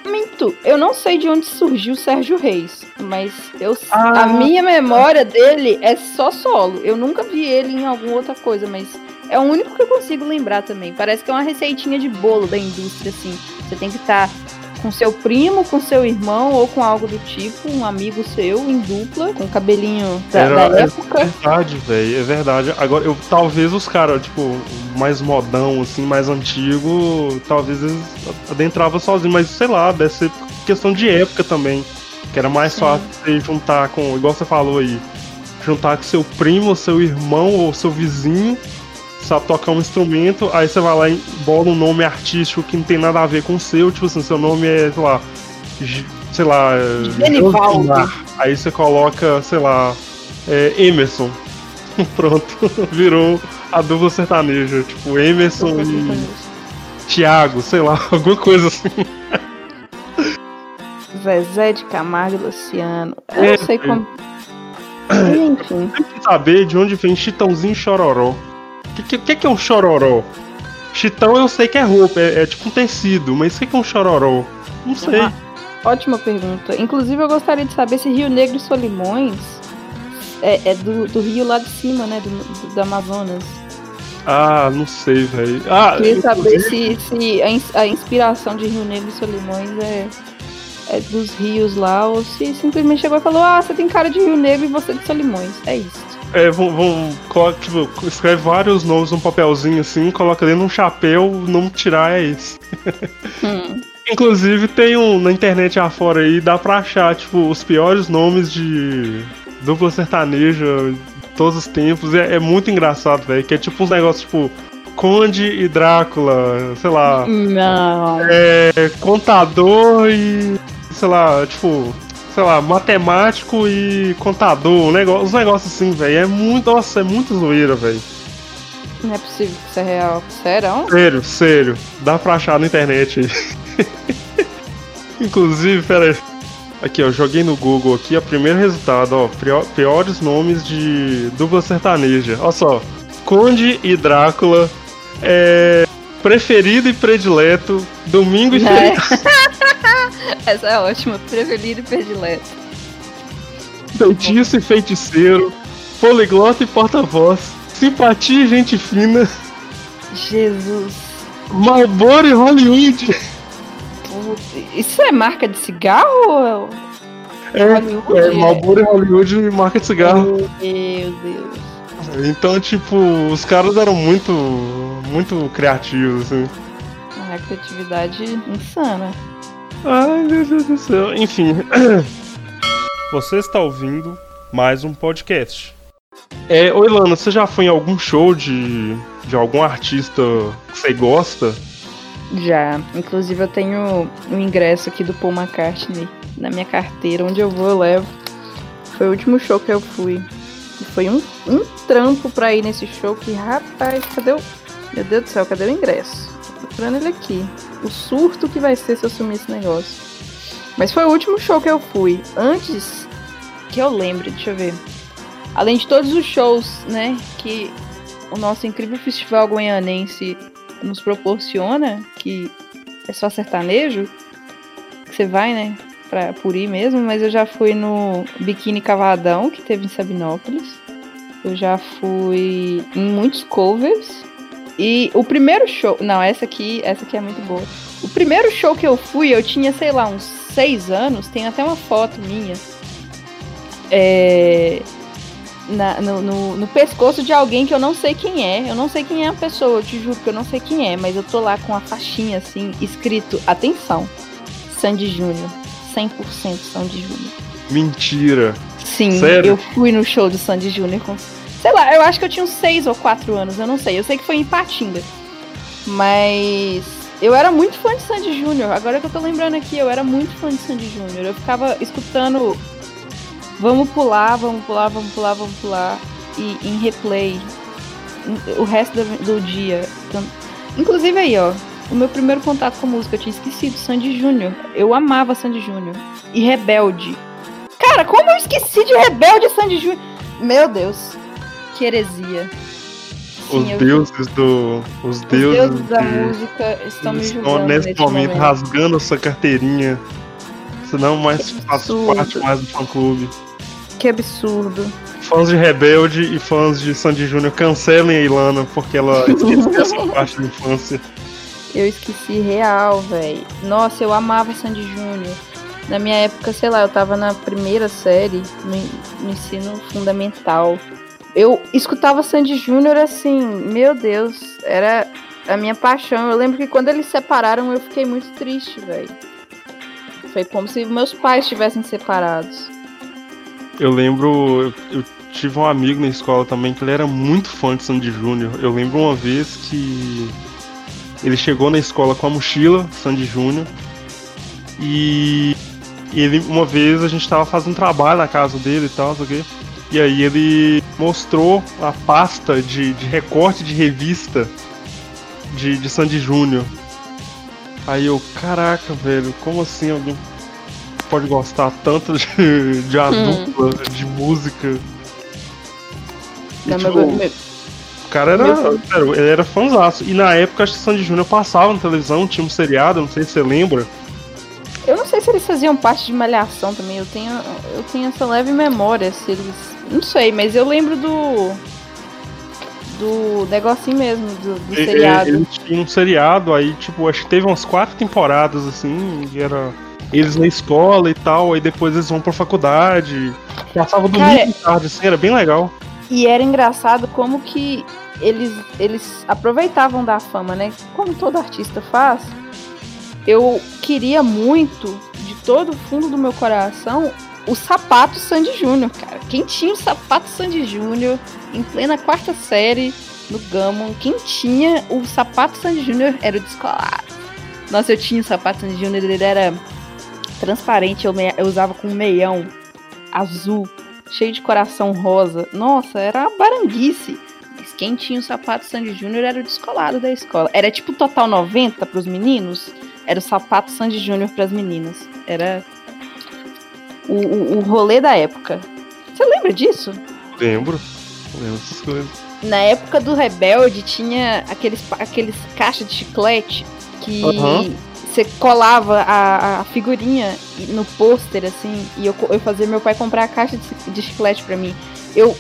Minto, eu não sei de onde surgiu o Sérgio Reis, mas eu, Ah. a minha memória dele é só solo. Eu nunca vi ele em alguma outra coisa, mas é o único que eu consigo lembrar também. Parece que é uma receitinha de bolo da indústria, assim. Você tem que estar com seu primo, com seu irmão ou com algo do tipo, um amigo seu em dupla, com cabelinho da, Era- da é época. verdade, velho. É verdade. Agora, eu, talvez os caras, tipo, mais modão, assim, mais antigo, talvez eles adentravam sozinho, mas sei lá, deve ser questão de época também. Que era mais Sim. fácil você juntar com, igual você falou aí, juntar com seu primo, seu irmão ou seu vizinho, sabe tocar um instrumento, aí você vai lá e bola um nome artístico que não tem nada a ver com o seu, tipo assim, seu nome é, sei lá, sei lá, é, Genivaldo. Josimar. Aí você coloca, sei lá, é, Emerson. *laughs* Pronto, *laughs* virou a dupla sertaneja. Tipo, Emerson e Thiago, sei lá, *laughs* alguma coisa assim. Zezé de Camargo e Luciano. Eu É, não sei é. como. Enfim. Tem que saber de onde vem Chitãozinho e Chororó. O que, que, que que é um chororó? Chitão eu sei que é roupa, é, é tipo um tecido, mas o que, que é um chororó? Não sei. Ah, ótima pergunta. Inclusive, eu gostaria de saber se Rio Negro e Solimões é, é do, do rio lá de cima, né? Do, do, do Amazonas. Ah, não sei, velho. Ah, Queria saber se, se a, ins- a inspiração de Rio Negro e Solimões é, é dos rios lá, ou se simplesmente chegou e falou: Ah, você tem cara de Rio Negro e você de Solimões. É isso. É, vão, vão coloca, tipo, escreve vários nomes num papelzinho assim, coloca dentro num chapéu, não tirar é esse. Hum. Inclusive tem um na internet afora aí, dá pra achar, tipo, os piores nomes de dupla sertaneja de todos os tempos. É, é muito engraçado, velho. Que é tipo uns negócios tipo. Conde e Drácula, sei lá. Não. É. Contador e. sei lá, tipo sei lá, matemático e contador, um negócio, uns negócios assim, velho. É muito, nossa, é muito zoeira, velho. Não é possível que isso é real. Sério? Sério, sério. Dá pra achar na internet aí. *laughs* Inclusive, pera aí. Aqui, ó, joguei no Google aqui, o primeiro resultado, ó, piores nomes de dupla sertaneja. Olha só, Conde e Drácula, é, preferido e predileto, Domingo e é. *laughs* *laughs* Essa é ótima. Preferido e predileto. Feitiço e feiticeiro. Poliglota e porta-voz. Simpatia e gente fina. Jesus. Marlboro e Hollywood. Isso é marca de cigarro? É, Hollywood, é Marlboro e Hollywood marca de cigarro. Meu Deus. Então, tipo, os caras eram muito, muito criativos, assim. Uma criatividade insana. Ai, meu Deus do céu. Enfim. *clears throat* Você está ouvindo mais um podcast. É, oi Lana, você já foi em algum show de, de algum artista que você gosta? Já. Inclusive eu tenho um ingresso aqui do Paul McCartney na minha carteira. Onde eu vou, eu levo. Foi o último show que eu fui. E foi um, um trampo pra ir nesse show que, rapaz, cadê o. Meu Deus do céu, cadê o ingresso? Tô procurando ele aqui o surto que vai ser se eu sumir esse negócio. Mas foi o último show que eu fui. Antes que eu lembre, deixa eu ver. Além de todos os shows, né, que o nosso incrível festival goianense nos proporciona, que é só sertanejo, que você vai, né, pra, por ir mesmo, mas eu já fui no Biquíni Cavadão, que teve em Sabinópolis. Eu já fui em muitos covers e o primeiro show. Não, essa aqui, essa aqui é muito boa. O primeiro show que eu fui, eu tinha, sei lá, uns seis anos, tem até uma foto minha. É, na, no, no, no, pescoço de alguém que eu não sei quem é. Eu não sei quem é a pessoa, eu te juro que eu não sei quem é, mas eu tô lá com a faixinha assim, escrito, atenção, Sandy Júnior. 100% Sandy Júnior. Mentira. Sim, Sério? eu fui no show do Sandy Júnior com Sei lá, eu acho que eu tinha uns 6 ou 4 anos, eu não sei. Eu sei que foi em Patinga. Mas eu era muito fã de Sandy Júnior. Agora que eu tô lembrando aqui, eu era muito fã de Sandy Júnior. Eu ficava escutando Vamos pular, vamos pular, vamos pular, vamos pular. E em replay o resto do, do dia. Então, inclusive aí, ó. O meu primeiro contato com música, eu tinha esquecido, Sandy Júnior. Eu amava Sandy Júnior. E Rebelde. Cara, como eu esqueci de Rebelde e Sandy Júnior? Meu Deus que heresia. Os Sim, deuses do. Os deuses, os deuses da música estão me julgando. Estão nesse momento, momento rasgando essa carteirinha. Senão mais faço parte mais do fã clube. Que absurdo. Fãs de Rebelde e fãs de Sandy Júnior cancelem a Ilana porque ela *laughs* esqueceu essa parte da infância. Eu esqueci real, velho. Nossa, eu amava Sandy Júnior. Na minha época, sei lá, eu tava na primeira série, no, no ensino fundamental eu escutava Sandy Júnior assim, meu Deus, era a minha paixão. Eu lembro que quando eles separaram eu fiquei muito triste, velho. Foi como se meus pais tivessem separados. Eu lembro, eu, tive um amigo na escola também que ele era muito fã de Sandy Júnior. Eu lembro uma vez que ele chegou na escola com a mochila Sandy Júnior e, ele uma vez a gente tava fazendo trabalho na casa dele e tal, sei o quê. E aí ele mostrou a pasta de, de recorte de revista de, de Sandy Júnior. Aí eu, caraca, velho, como assim alguém pode gostar tanto de, de hum. de música? E, Não, tipo, meu, meu... O cara era, meu... ele era fãzaço. E na época acho que Sandy Júnior passava na televisão, tinha um seriado, não sei se você lembra. Eu não sei se eles faziam parte de Malhação também, eu tenho, eu tenho essa leve memória, se eles não sei, mas eu lembro do. Do negocinho mesmo, do, do seriado. Ele tinha um seriado, aí, tipo, acho que teve umas quatro temporadas, assim, e era. eles na escola e tal, aí depois eles vão pra faculdade. Passava domingo Cara, tarde, assim, era bem legal. E era engraçado como que eles, eles aproveitavam da fama, né? Como todo artista faz. Eu queria muito, de todo o fundo do meu coração, o sapato Sandy Júnior, cara. Quem tinha o sapato Sandy Júnior em plena quarta série no Gammon, quem tinha o sapato Sandy Júnior era o descolado. Nossa, eu tinha o sapato Sandy Júnior, ele era transparente, eu, me, eu usava com um meião azul, cheio de coração rosa. Nossa, era uma baranguice. Mas quem tinha o sapato Sandy Júnior era o descolado da escola. Era tipo total 90 para os meninos, era o sapato Sandy Júnior para as meninas. Era o, o, o rolê da época. Você lembra disso? Lembro. Lembro dessas coisas. Na época do Rebelde tinha aqueles, aqueles caixas de chiclete que uhum. você colava a, a figurinha no pôster, assim, e eu, eu fazia meu pai comprar a caixa de, de chiclete pra mim. Eu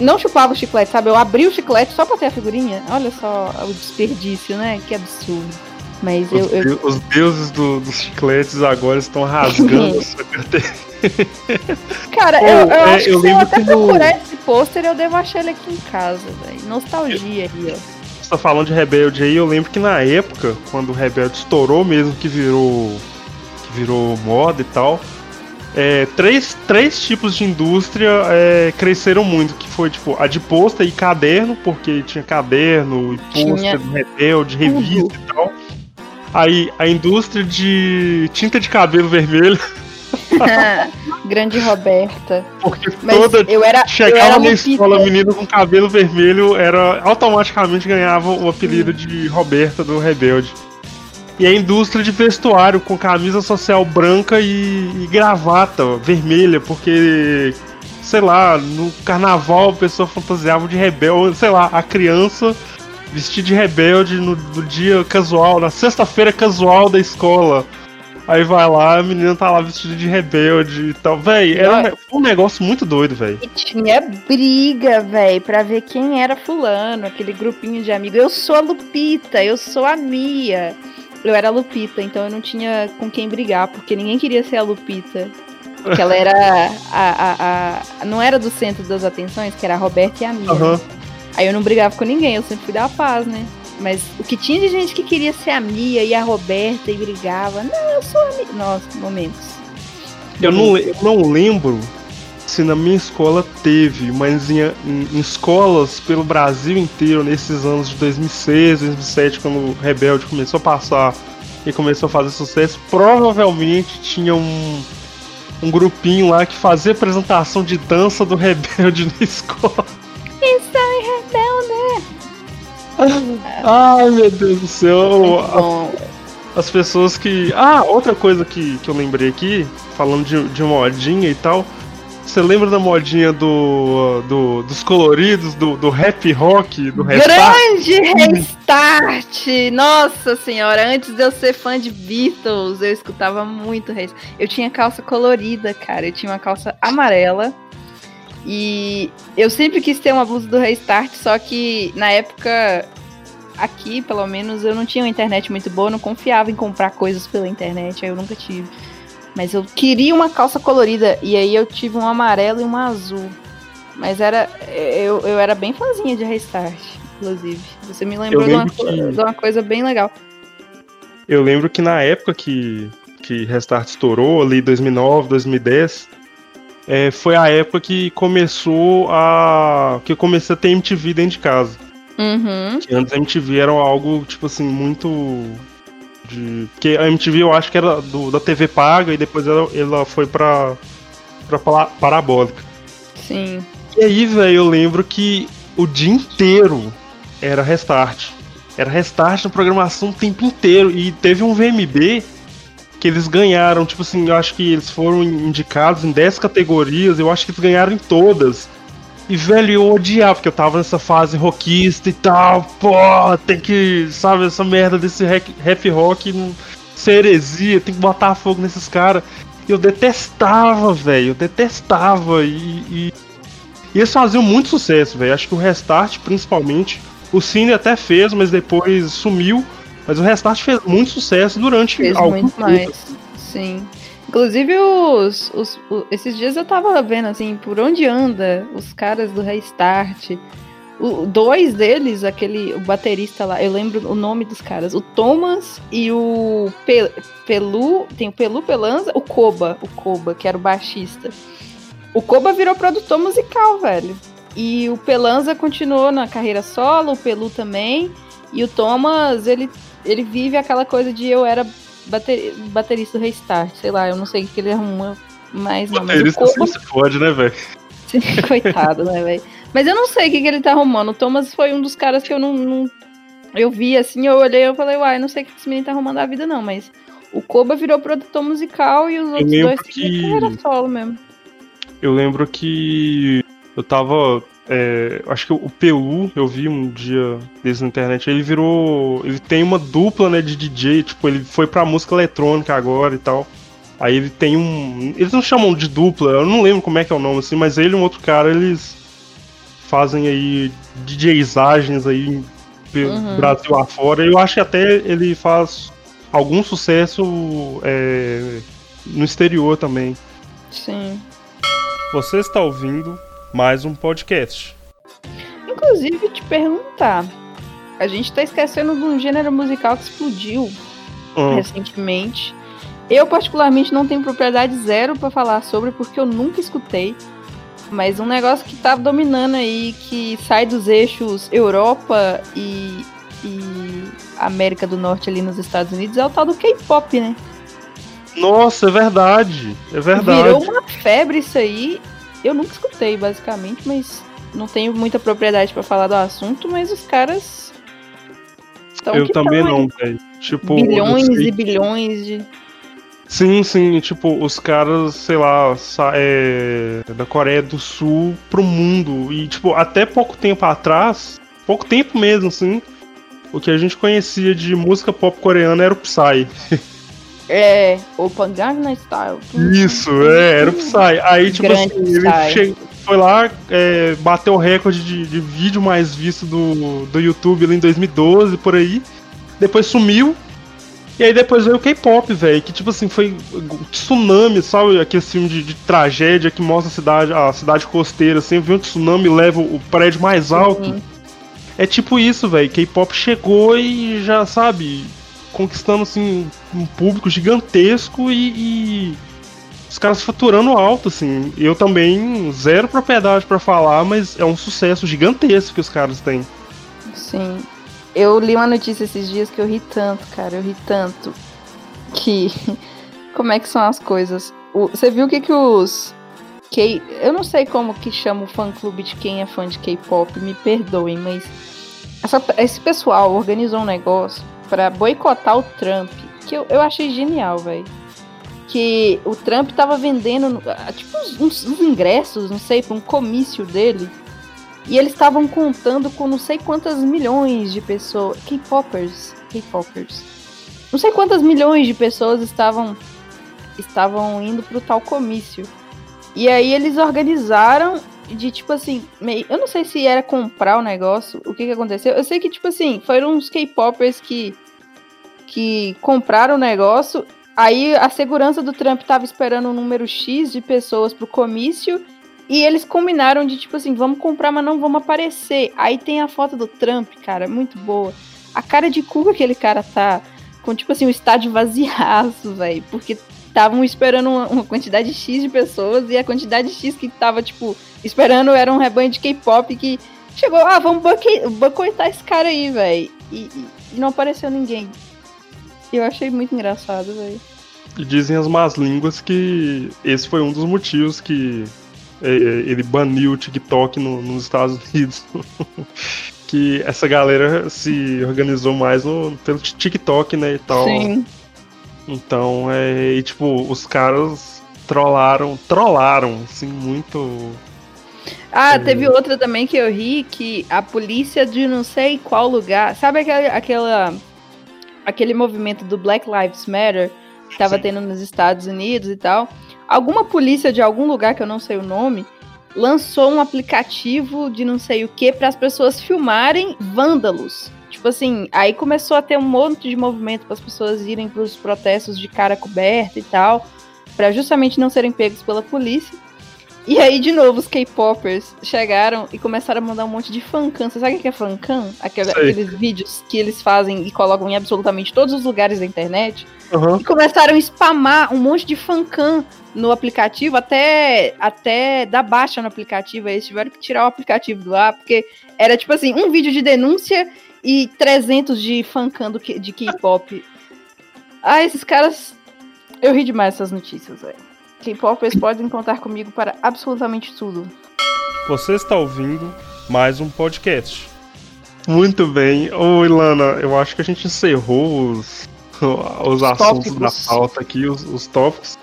não chupava o chiclete, sabe? Eu abri o chiclete só pra ter a figurinha. Olha só o desperdício, né? Que absurdo. Mas os, eu, eu... os deuses do, dos chicletes agora estão rasgando a sua carteira. *laughs* Cara, Pô, eu, eu é, acho eu que se eu até procurar no... esse pôster, eu devo achar ele aqui em casa, velho. Nostalgia aí, ó. Você tá falando de Rebelde aí, eu lembro que na época, quando o Rebelde estourou mesmo, que virou. que virou moda e tal. É, três, três tipos de indústria é, cresceram muito, que foi tipo a de pôster e caderno, porque tinha caderno e pôster do Rebelde, revista e tal. Aí a indústria de tinta de cabelo vermelho. *laughs* Grande Roberta. Porque Mas toda eu era, chegava eu era na escola menina com cabelo vermelho era automaticamente ganhava o apelido de Roberta do Rebelde. E a indústria de vestuário com camisa social branca e, e gravata vermelha, porque sei lá, no carnaval a pessoa fantasiava de rebelde, sei lá, a criança vestido de rebelde no, no dia casual, na sexta-feira casual da escola. Aí vai lá, a menina tá lá vestida de rebelde e tal. Véi, era um, um negócio muito doido, véi. E tinha briga, véi, pra ver quem era fulano, aquele grupinho de amigos. Eu sou a Lupita, eu sou a Mia. Eu era a Lupita, então eu não tinha com quem brigar, porque ninguém queria ser a Lupita. Porque ela era a, a, a, Não era do centro das atenções, que era a Roberta e a Mia. Uhum. Aí eu não brigava com ninguém, eu sempre fui da paz, né? Mas o que tinha de gente que queria ser a Mia e a Roberta e brigava. Não, eu sou a Mia. Nossa, momentos. Eu não, eu não lembro se na minha escola teve, mas em, em, em, escolas pelo Brasil inteiro, nesses anos de 2006, 2007, quando o Rebelde começou a passar e começou a fazer sucesso, provavelmente tinha um, um grupinho lá que fazia apresentação de dança do Rebelde *laughs* na escola. Ai, meu Deus do céu. As pessoas que. Ah, outra coisa que, que eu lembrei aqui, falando de, de modinha e tal. Você lembra da modinha do, do dos coloridos, do, do rap rock, do Grande Restart! Nossa senhora, antes de eu ser fã de Beatles, eu escutava muito Restart. Eu tinha calça colorida, cara. Eu tinha uma calça amarela e eu sempre quis ter uma blusa do Restart, só que na época, aqui pelo menos, eu não tinha uma internet muito boa, não confiava em comprar coisas pela internet, aí eu nunca tive. Mas eu queria uma calça colorida, e aí eu tive um amarelo e um azul. Mas era. Eu, eu era bem fãzinha de Restart, inclusive. Você me lembrou de uma, que... de uma coisa bem legal. Eu lembro que na época que, que Restart estourou, ali 2009, 2010, é, foi a época que começou a. que eu comecei a ter MTV dentro de casa. Uhum. Que antes a MTV era algo, tipo assim, muito. De... Porque a MTV eu acho que era do, da TV paga e depois ela, ela foi pra, pra parabólica. Sim. E aí, velho, eu lembro que o dia inteiro era restart. Era restart na programação o tempo inteiro. E teve um VMB que eles ganharam, tipo assim, eu acho que eles foram indicados em 10 categorias, eu acho que eles ganharam em todas. E, velho, eu odiava, porque eu tava nessa fase rockista e tal, pô, tem que, sabe, essa merda desse rap rock ser heresia, tem que botar fogo nesses caras. Eu detestava, velho, eu detestava e, e, e eles faziam muito sucesso, velho. Acho que o Restart, principalmente, o Cine até fez, mas depois sumiu. Mas o Restart fez muito sucesso durante fez algum muito tempo. mais. Sim. Inclusive, os, os, os, esses dias eu tava vendo, assim, por onde anda os caras do Restart. O, dois deles, aquele, o baterista lá, eu lembro o nome dos caras, o Thomas e o Pe, Pelu, tem o Pelu Pelanza, o Koba, o Koba, que era o baixista. O Koba virou produtor musical, velho. E o Pelanza continuou na carreira solo, o Pelu também. E o Thomas, ele, ele vive aquela coisa de eu era bater, baterista do Restart, sei lá, eu não sei o que ele arruma mais não. Baterista mas o Koba... se fode, né, velho? *laughs* Coitado, né, velho? Mas eu não sei o que, que ele tá arrumando. O Thomas foi um dos caras que eu não, não. Eu vi assim, eu olhei e falei, uai, não sei o que esse menino tá arrumando a vida, não, mas. O Koba virou produtor musical e os outros dois que... era solo mesmo. Eu lembro que eu tava. É, acho que o Pelu, eu vi um dia desde na internet, ele virou. Ele tem uma dupla né, de DJ, tipo, ele foi pra música eletrônica agora e tal. Aí ele tem um. Eles não chamam de dupla, eu não lembro como é que é o nome, assim, mas ele e um outro cara, eles fazem aí DJizagens aí pelo uhum. Brasil afora. Eu acho que até ele faz algum sucesso é, no exterior também. Sim. Você está ouvindo mais um podcast. Inclusive, te perguntar. A gente está esquecendo de um gênero musical que explodiu hum. recentemente. Eu, particularmente, não tenho propriedade zero para falar sobre, porque eu nunca escutei. Mas um negócio que tá dominando aí, que sai dos eixos Europa e, e América do Norte ali nos Estados Unidos, é o tal do K-pop, né? Nossa, é verdade. É verdade. Virou uma febre isso aí. Eu nunca escutei, basicamente, mas não tenho muita propriedade para falar do assunto, mas os caras. Eu também não, velho. Tipo, bilhões e bilhões de. Sim, sim, tipo, os caras, sei lá, é, da Coreia do Sul pro mundo. E, tipo, até pouco tempo atrás, pouco tempo mesmo, assim, o que a gente conhecia de música pop coreana era o Psy. *laughs* É, o Gangnam Style. Isso, é, era o Psy. Aí, tipo Grande assim, ele che... foi lá, é, bateu o recorde de, de, vídeo mais visto do, do YouTube em 2012, por aí. Depois sumiu. E aí depois veio o K-pop, velho, que tipo assim, foi tsunami, sabe? Aquele filme de, de, tragédia que mostra a cidade, a cidade costeira, assim, vem um tsunami leva o prédio mais alto. Uhum. É tipo isso, velho. K-pop chegou e já, sabe, conquistando assim um público gigantesco e, e os caras faturando alto, assim. Eu também zero propriedade para falar, mas é um sucesso gigantesco que os caras têm. Sim. Eu li uma notícia esses dias que eu ri tanto, cara, eu ri tanto que *laughs* como é que são as coisas. O, você viu o que que os K, eu não sei como que chama o fã clube de quem é fã de K-pop, me perdoem, mas essa, esse pessoal organizou um negócio para boicotar o Trump, que eu, eu achei genial, velho. Que o Trump tava vendendo, ah, tipo, uns, uns ingressos, não sei, para um comício dele. E eles estavam contando com não sei quantas milhões de pessoas. K-popers. K-popers. Não sei quantas milhões de pessoas estavam estavam indo pro tal comício. E aí eles organizaram de tipo assim, meio, eu não sei se era comprar o negócio, o que que aconteceu. Eu sei que tipo assim, foram uns K-popers que que compraram o negócio. Aí a segurança do Trump tava esperando um número X de pessoas pro comício e eles combinaram de tipo assim, vamos comprar, mas não vamos aparecer. Aí tem a foto do Trump, cara, muito boa. A cara de cu que aquele cara tá com tipo assim, o estádio vaziaço, velho, porque estavam esperando uma, uma, quantidade X de pessoas e a quantidade X que tava, tipo, esperando era um rebanho de K-pop que chegou, ah, vamos boicotar esse cara aí, velho. E, e, não apareceu ninguém. Eu achei muito engraçado, velho. E dizem as más línguas que esse foi um dos motivos que é, é, ele baniu o TikTok no, nos Estados Unidos. *laughs* que essa galera se organizou mais no, pelo TikTok, né, e tal. Sim. Então, é, e, tipo, os caras trollaram, trollaram, assim, muito. Ah, é... teve outra também que eu ri, que a polícia de não sei qual lugar. Sabe aquela, aquela aquele movimento do Black Lives Matter que tava Sim. tendo nos Estados Unidos e tal? Alguma polícia de algum lugar que eu não sei o nome lançou um aplicativo de não sei o que para as pessoas filmarem vândalos. Tipo assim, aí começou a ter um monte de movimento para as pessoas irem para os protestos de cara coberta e tal. para justamente não serem pegos pela polícia. E aí, de novo, os K-popers chegaram e começaram a mandar um monte de fancam. Você sabe o que é fancam? Aquele, aqueles vídeos que eles fazem e colocam em absolutamente todos os lugares da internet. Uhum. E começaram a spamar um monte de fancam no aplicativo, até, até dar baixa no aplicativo. Eles tiveram que tirar o aplicativo do ar, porque era tipo assim, um vídeo de denúncia e 300 de fancam de K-pop. Ah, esses caras. Eu ri demais essas notícias, velho. K-popers podem contar comigo para absolutamente tudo. Você está ouvindo mais um podcast. Muito bem. Ô, Ilana, eu acho que a gente encerrou os, os assuntos tópicos. da pauta aqui, os, os tópicos.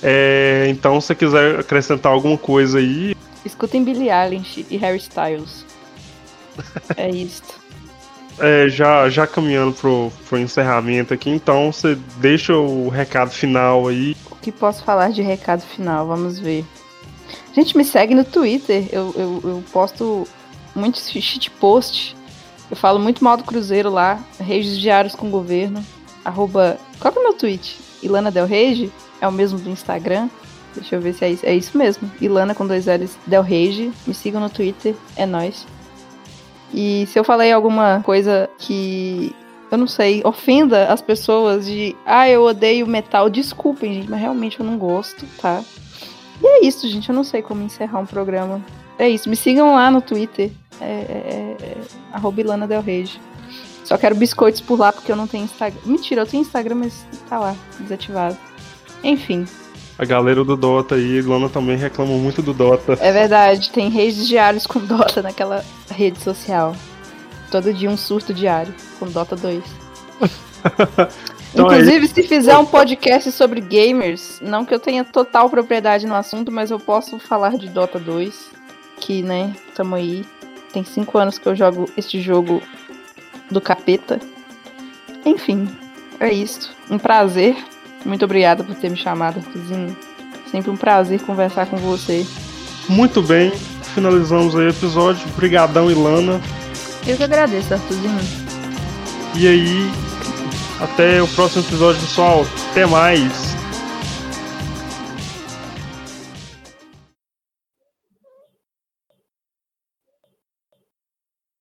É, então, se você quiser acrescentar alguma coisa aí. Escutem Billie Eilish e Harry Styles. é isto. É, já, já caminhando pro, pro encerramento aqui, então você deixa o recado final aí que posso falar de recado final? Vamos ver. Gente, me segue no Twitter. Eu, eu, eu posto muitos shit post. Eu falo muito mal do Cruzeiro lá. Reis diários com o governo. Arroba. Qual é o meu tweet? Ilana Del Rege? É o mesmo do Instagram? Deixa eu ver se é isso. É isso mesmo. Ilana com dois L's Del Rege. Me sigam no Twitter. É nóis. E se eu falei alguma coisa que eu não sei, ofenda as pessoas de, ah, eu odeio metal. Desculpem, gente, mas realmente eu não gosto, tá? E é isso, gente. Eu não sei como encerrar um programa. É isso. Me sigam lá no Twitter. É, é, é, é Ilana Del. Só quero biscoitos por lá porque eu não tenho Instagram. Mentira, eu tenho Instagram, mas tá lá, desativado. Enfim. A galera do Dota aí, Ilana também reclama muito do Dota. É verdade, tem redes diários com Dota naquela rede social. Todo dia um surto diário com Dota 2. *laughs* então é Inclusive, é se fizer um podcast sobre gamers, não que eu tenha total propriedade no assunto, mas eu posso falar de Dota 2, que, né, tamo aí. Tem cinco anos que eu jogo este jogo do capeta. Enfim, é isso. Um prazer. Muito obrigada por ter me chamado, Arthurzinho. Sempre um prazer conversar com você. Muito bem, finalizamos aí o episódio. Obrigadão, Ilana. Eu que agradeço, Arthurzinho. E aí, até o próximo episódio, pessoal. Até mais.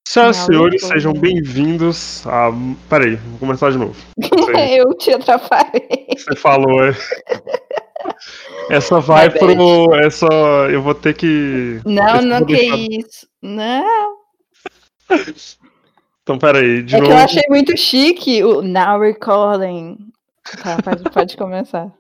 Senhoras e senhores, sejam bem-vindos a. Peraí, vou começar de novo. *laughs* eu te atrapalhei. Você falou, é. Essa vai pro. Essa. Eu vou ter que. Não, não, que deixar... isso. Não. *laughs* Então, peraí, de é novo. que eu achei muito chique o Now Recording. Tá, pode, pode começar.